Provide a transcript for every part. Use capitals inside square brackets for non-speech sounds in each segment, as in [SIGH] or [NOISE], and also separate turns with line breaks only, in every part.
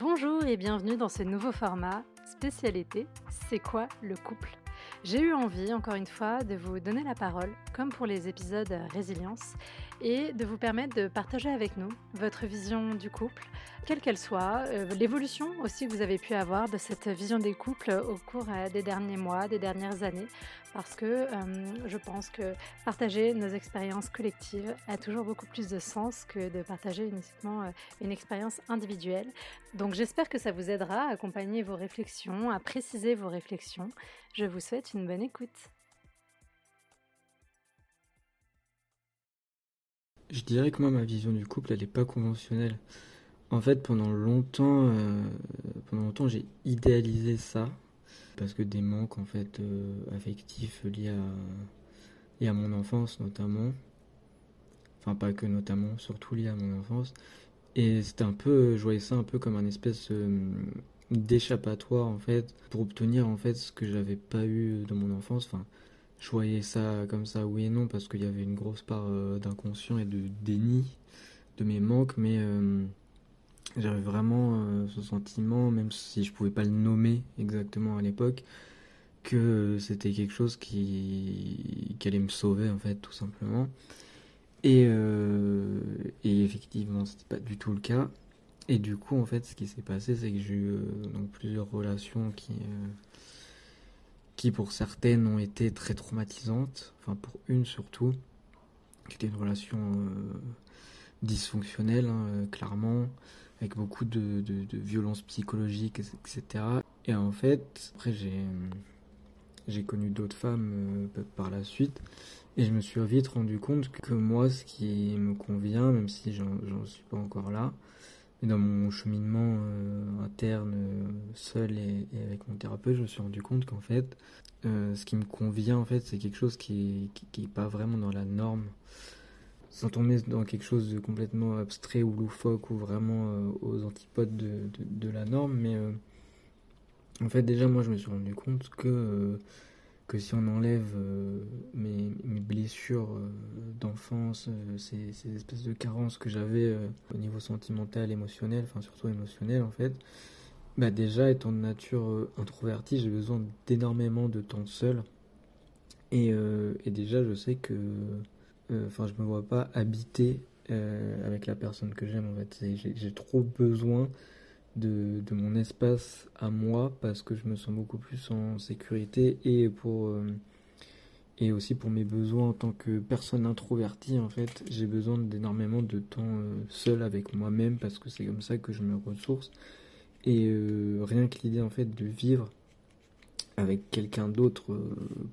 Bonjour et bienvenue dans ce nouveau format spécialité C'est quoi le couple? J'ai eu envie, encore une fois, de vous donner la parole, comme pour les épisodes Résilience, et de vous permettre de partager avec nous votre vision du couple, quelle qu'elle soit, euh, l'évolution aussi que vous avez pu avoir de cette vision des couples au cours euh, des derniers mois, des dernières années, parce que euh, je pense que partager nos expériences collectives a toujours beaucoup plus de sens que de partager uniquement une expérience individuelle. Donc j'espère que ça vous aidera à accompagner vos réflexions, à préciser vos réflexions. Je vous souhaite une bonne écoute.
Je dirais que moi, ma vision du couple, elle n'est pas conventionnelle. En fait, pendant longtemps, euh, pendant longtemps, j'ai idéalisé ça parce que des manques en fait euh, affectifs liés à, mon enfance notamment, enfin pas que notamment, surtout liés à mon enfance. Et c'était un peu, je voyais ça un peu comme un espèce euh, d'échappatoire en fait pour obtenir en fait ce que j'avais pas eu dans mon enfance. Enfin, je voyais ça comme ça, oui et non, parce qu'il y avait une grosse part euh, d'inconscient et de déni de mes manques, mais euh, j'avais vraiment euh, ce sentiment, même si je pouvais pas le nommer exactement à l'époque, que c'était quelque chose qui, allait me sauver en fait, tout simplement. Et, et effectivement, c'était pas du tout le cas. Et du coup, en fait, ce qui s'est passé, c'est que j'ai eu donc plusieurs relations qui qui pour certaines ont été très traumatisantes, enfin pour une surtout, qui était une relation euh, dysfonctionnelle, hein, euh, clairement, avec beaucoup de, violences psychologiques, etc. Et en fait, après j'ai, connu d'autres femmes euh, par la suite, et je me suis vite rendu compte que moi, ce qui me convient, même si j'en, suis pas encore là, et dans mon cheminement euh, interne, seul et, avec mon thérapeute, je me suis rendu compte qu'en fait, euh, ce qui me convient, en fait, c'est quelque chose qui n'est pas vraiment dans la norme. Sans tomber dans quelque chose de complètement abstrait ou loufoque ou vraiment aux antipodes de, de, la norme, mais en fait, déjà, moi, je me suis rendu compte que que si on enlève euh, mes, blessures euh, d'enfance, euh, ces, espèces de carences que j'avais au niveau sentimental, émotionnel, enfin surtout émotionnel en fait, bah déjà étant de nature introvertie, j'ai besoin d'énormément de temps seul. Et, et, déjà je sais que enfin je me vois pas habiter avec la personne que j'aime en fait. J'ai trop besoin de, mon espace à moi parce que je me sens beaucoup plus en sécurité et pour euh, et aussi pour mes besoins en tant que personne introvertie en fait j'ai besoin d'énormément de temps euh, seul avec moi-même parce que c'est comme ça que je me ressource et euh, rien que l'idée en fait de vivre avec quelqu'un d'autre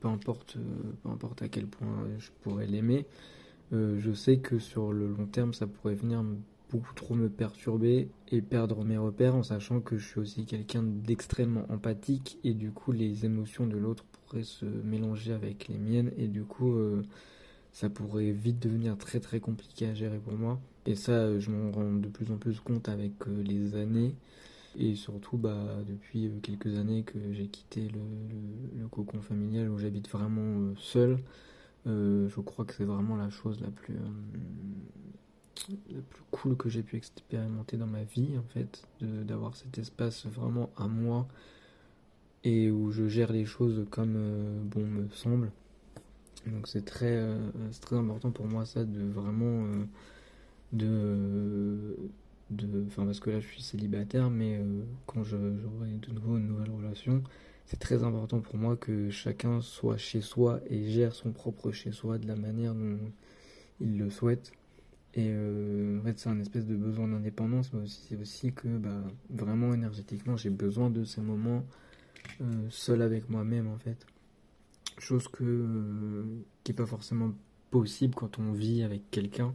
peu importe peu importe à quel point je pourrais l'aimer je sais que sur le long terme ça pourrait venir beaucoup trop me perturber et perdre mes repères en sachant que je suis aussi quelqu'un d'extrêmement empathique et du coup les émotions de l'autre pourraient se mélanger avec les miennes et du coup euh, ça pourrait vite devenir très très compliqué à gérer pour moi. Et ça je m'en rends de plus en plus compte avec euh, les années et surtout bah depuis euh, quelques années que j'ai quitté le, cocon familial où j'habite vraiment seul je crois que c'est vraiment la chose la plus le plus cool que j'ai pu expérimenter dans ma vie, en fait, d'avoir cet espace vraiment à moi et où je gère les choses comme euh, bon me semble. Donc c'est très, euh, très important pour moi ça de vraiment euh, de de enfin parce que là je suis célibataire mais quand j'aurai de nouveau une nouvelle relation c'est très important pour moi que chacun soit chez soi et gère son propre chez soi de la manière dont il le souhaite et euh, en fait, c'est un espèce de besoin d'indépendance, mais aussi, c'est aussi que bah, vraiment énergétiquement, j'ai besoin de ces moments euh, seul avec moi-même, en fait. Chose que, euh, qui n'est pas forcément possible quand on vit avec quelqu'un,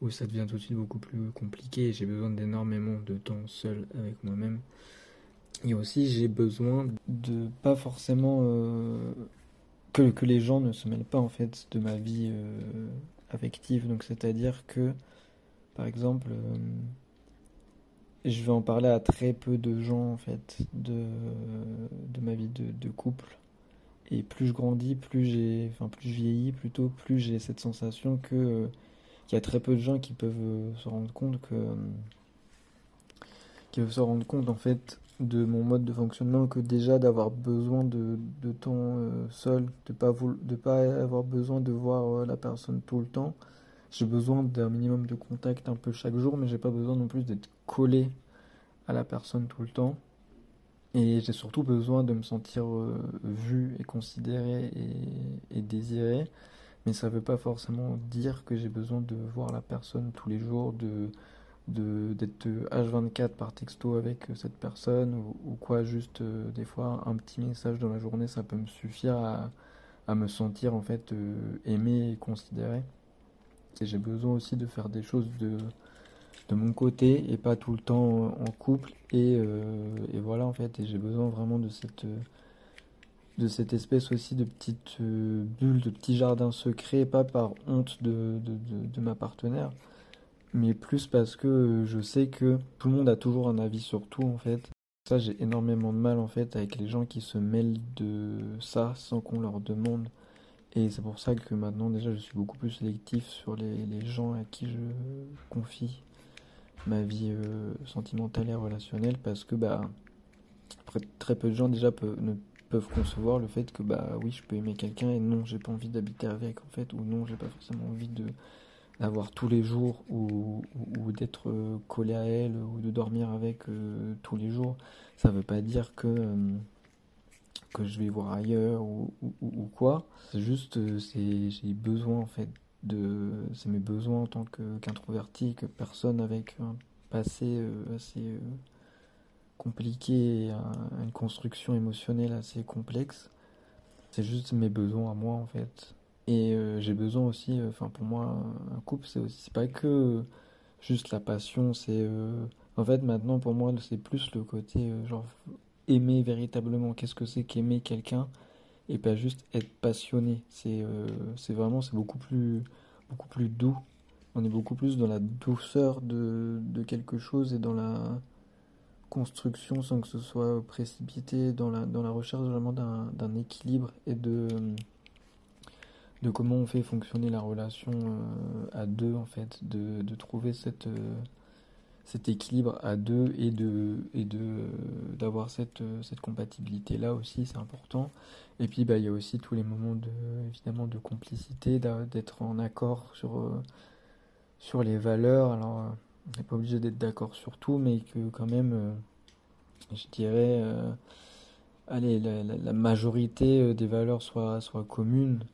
où ça devient tout de suite beaucoup plus compliqué. J'ai besoin d'énormément de temps seul avec moi-même. Et aussi, j'ai besoin de pas forcément. que, que les gens ne se mêlent pas, en fait, de ma vie affective. Donc, c'est-à-dire que, par exemple, euh, je vais en parler à très peu de gens, en fait, de, de ma vie de, couple. Et plus je grandis, plus j'ai, enfin, plus je vieillis, plutôt, plus j'ai cette sensation que qu'il y a très peu de gens qui peuvent euh, se rendre compte que qui se rendre compte en fait de mon mode de fonctionnement que déjà d'avoir besoin de, de temps euh, seul, de pas de pas avoir besoin de voir euh, la personne tout le temps. J'ai besoin d'un minimum de contact un peu chaque jour, mais j'ai pas besoin non plus d'être collé à la personne tout le temps. Et j'ai surtout besoin de me sentir euh, vu et considéré et, désiré. Mais ça veut pas forcément dire que j'ai besoin de voir la personne tous les jours, de d'être H24 par texto avec euh, cette personne ou, quoi, juste euh, des fois un petit message dans la journée, ça peut me suffire à, à me sentir en fait euh, aimé et considéré. Et j'ai besoin aussi de faire des choses de, de mon côté et pas tout le temps en couple. Et, et voilà en fait, j'ai besoin vraiment de cette, de cette espèce aussi de petite bulle, de petit jardin secret, pas par honte de, de, de, ma partenaire mais plus parce que je sais que tout le monde a toujours un avis sur tout en fait. Ça, j'ai énormément de mal en fait avec les gens qui se mêlent de ça sans qu'on leur demande. Et c'est pour ça que maintenant déjà je suis beaucoup plus sélectif sur les, les gens à qui je confie ma vie euh, sentimentale et relationnelle parce que bah très peu de gens déjà peuvent, ne peuvent concevoir le fait que bah oui je peux aimer quelqu'un et non j'ai pas envie d'habiter avec en fait ou non j'ai pas forcément envie de d'avoir tous les jours ou, d'être euh, collé à elle ou de dormir avec euh, tous les jours, ça veut pas dire que, euh, que je vais voir ailleurs ou, ou quoi. C'est juste, c'est, j'ai besoin en fait de. C'est mes besoins en tant qu'introverti, que personne avec un passé assez compliqué une construction émotionnelle assez complexe. C'est juste mes besoins à moi en fait. Et euh, j'ai besoin aussi, euh, enfin pour moi, un couple, c'est aussi, c'est pas que juste la passion, c'est. Euh, en fait, maintenant, pour moi, c'est plus le côté, genre, aimer véritablement. Qu'est-ce que c'est qu'aimer quelqu'un et pas juste être passionné. C'est c'est vraiment, c'est beaucoup plus, beaucoup plus doux. On est beaucoup plus dans la douceur de, de quelque chose et dans la construction sans que ce soit précipité, dans la, dans la recherche vraiment d'un équilibre et de de comment on fait fonctionner la relation euh, à deux en fait, de, de trouver cette, euh, cet équilibre à deux et de et de d'avoir cette, cette compatibilité là aussi c'est important. Et puis bah il y a aussi tous les moments de évidemment de complicité, d'être en accord sur euh, sur les valeurs. Alors n'est pas obligé d'être d'accord sur tout, mais que quand même je dirais allez la, majorité des valeurs soit soit commune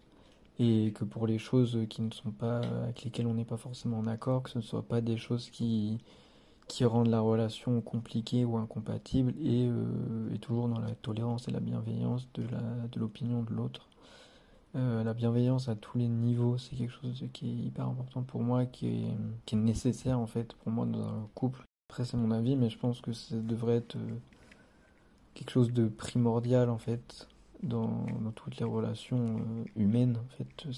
et que pour les choses qui ne sont pas avec lesquelles on n'est pas forcément en accord, que ce ne soit pas des choses qui qui rendent la relation compliquée ou incompatible et, euh, toujours dans la tolérance et la bienveillance de la de l'opinion de l'autre. Euh, la bienveillance à tous les niveaux, c'est quelque chose qui est hyper important pour moi, qui est, nécessaire en fait pour moi dans un couple. Après c'est mon avis, mais je pense que ça devrait être euh, quelque chose de primordial en fait dans, toutes les relations euh, humaines, en fait,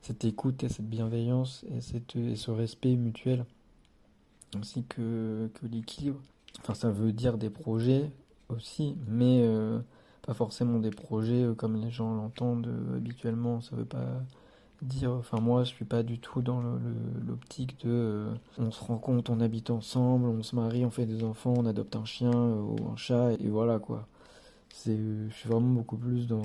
cette, écoute et cette bienveillance et, cette, et ce respect mutuel, ainsi que, l'équilibre. Enfin, ça veut dire des projets aussi, mais pas forcément des projets euh, comme les gens l'entendent habituellement. Ça veut pas dire, enfin moi je suis pas du tout dans l'optique de on se rend compte, on habite ensemble, on se marie, on fait des enfants, on adopte un chien ou un chat et voilà quoi. Je suis vraiment beaucoup plus dans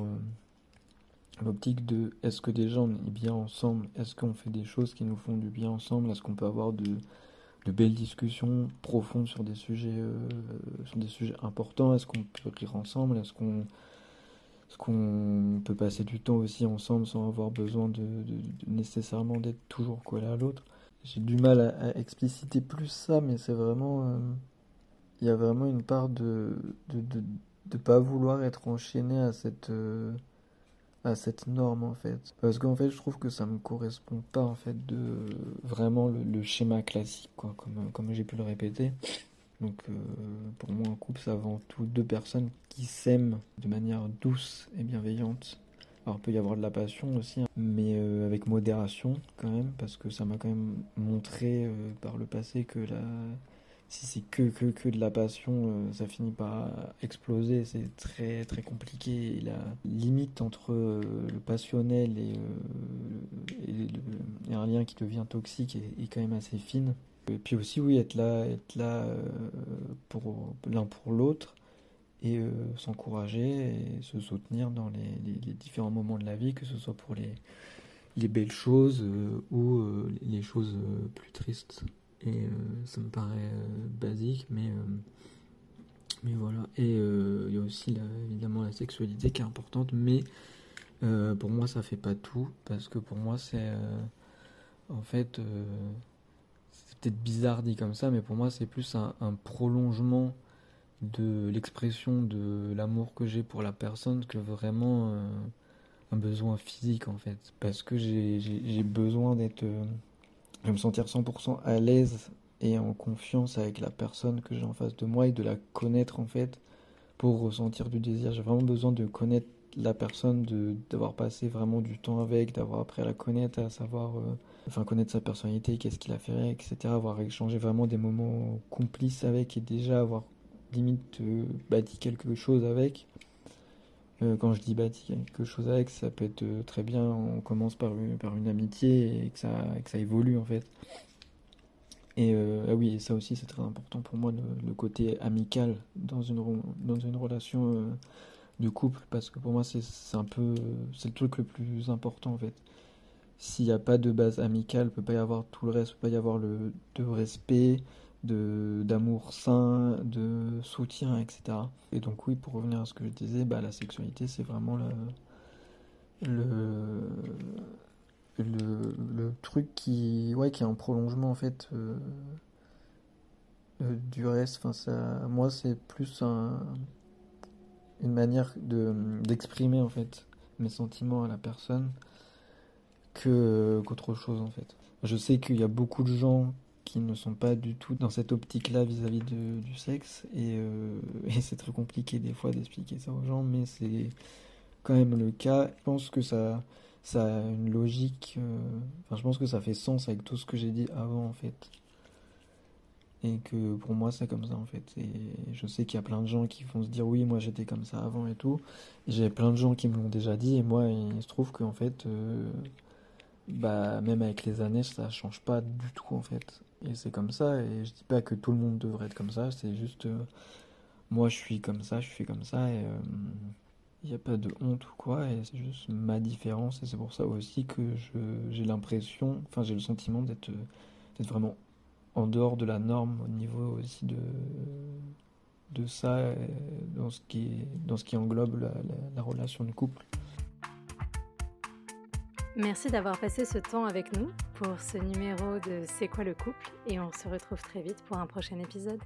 l'optique de est-ce que déjà on est bien ensemble, est-ce qu'on fait des choses qui nous font du bien ensemble, est-ce qu'on peut avoir de, de belles discussions profondes sur des sujets, euh, sur des sujets importants, est-ce qu'on peut rire ensemble, est-ce qu'on est-ce qu'on peut passer du temps aussi ensemble sans avoir besoin de, nécessairement d'être toujours collé à l'autre? J'ai du mal à, expliciter plus ça, mais c'est vraiment... Euh, il y a vraiment une part de, de, de pas vouloir être enchaîné à cette euh, à cette norme en fait. Parce qu'en fait je trouve que ça me correspond pas en fait de vraiment le, schéma classique quoi comme comme j'ai pu le répéter. Donc euh, pour moi un couple c'est avant tout deux personnes qui s'aiment de manière douce et bienveillante. Alors il peut y avoir de la passion aussi hein, mais euh, avec modération quand même parce que ça m'a quand même montré par le passé que la si c'est que, que, que de la passion, euh, ça finit par exploser. C'est très très compliqué. la limite entre euh, le passionnel et, euh, et, un lien qui devient toxique est, quand même assez fine. Et puis aussi, oui, être là, être là pour l'un pour l'autre et s'encourager et se soutenir dans les, les, différents moments de la vie, que ce soit pour les, les belles choses ou les choses plus tristes. Et ça me paraît basique, mais mais voilà. Et euh, il y a aussi évidemment la sexualité qui est importante, mais euh, pour moi ça fait pas tout parce que pour moi c'est euh, en fait c'est peut-être bizarre dit comme ça, mais pour moi c'est plus un, prolongement de l'expression de l'amour que j'ai pour la personne que vraiment un besoin physique en fait parce que j'ai besoin d'être de me sentir 100% à l'aise et en confiance avec la personne que j'ai en face de moi et de la connaître en fait pour ressentir du désir. J'ai vraiment besoin de connaître la personne, d'avoir passé vraiment du temps avec, d'avoir appris à la connaître, à savoir, euh, enfin connaître sa personnalité, qu'est-ce qu'il a fait, etc. Avoir échangé vraiment des moments complices avec et déjà avoir limite euh, bâti quelque chose avec. Euh, quand je dis bâti quelque chose avec, ça peut être très bien, on commence par une, par une amitié et que ça, que ça évolue en fait. Et euh, ah oui, ça aussi c'est très important pour moi, le, côté amical dans une, dans une relation euh, de couple, parce que pour moi c'est un peu, c'est le truc le plus important en fait. S'il n'y a pas de base amicale, il ne peut pas y avoir tout le reste, il ne peut pas y avoir le, de respect, d'amour sain, de soutien, etc. Et donc oui, pour revenir à ce que je disais, bah, la sexualité c'est vraiment le, le le, truc qui, ouais, qui est un prolongement en fait euh, euh, du reste. Enfin, ça, moi, c'est plus un, une manière de, d'exprimer en fait mes sentiments à la personne qu'autre chose en fait. Je sais qu'il y a beaucoup de gens qui ne sont pas du tout dans cette optique-là vis-à-vis de, du sexe et, euh, [LAUGHS] et c'est très compliqué des fois d'expliquer ça aux gens, mais c'est quand même le cas. Je pense que ça ça a une logique. Euh, enfin, je pense que ça fait sens avec tout ce que j'ai dit avant, en fait. Et que pour moi, c'est comme ça, en fait. Et je sais qu'il y a plein de gens qui vont se dire, oui, moi j'étais comme ça avant et tout. J'ai plein de gens qui me l'ont déjà dit, et moi, il se trouve qu'en fait, euh, bah, même avec les années, ça change pas du tout, en fait. Et c'est comme ça, et je dis pas que tout le monde devrait être comme ça, c'est juste. Euh, moi, je suis comme ça, je suis comme ça, et. Il n'y a pas de honte ou quoi, et c'est juste ma différence, et c'est pour ça aussi que j'ai l'impression, enfin j'ai le sentiment d'être vraiment en dehors de la norme au niveau aussi de, de ça, dans ce, qui, dans ce qui englobe la, la relation de couple.
Merci d'avoir passé ce temps avec nous pour ce numéro de C'est quoi le couple et on se retrouve très vite pour un prochain épisode.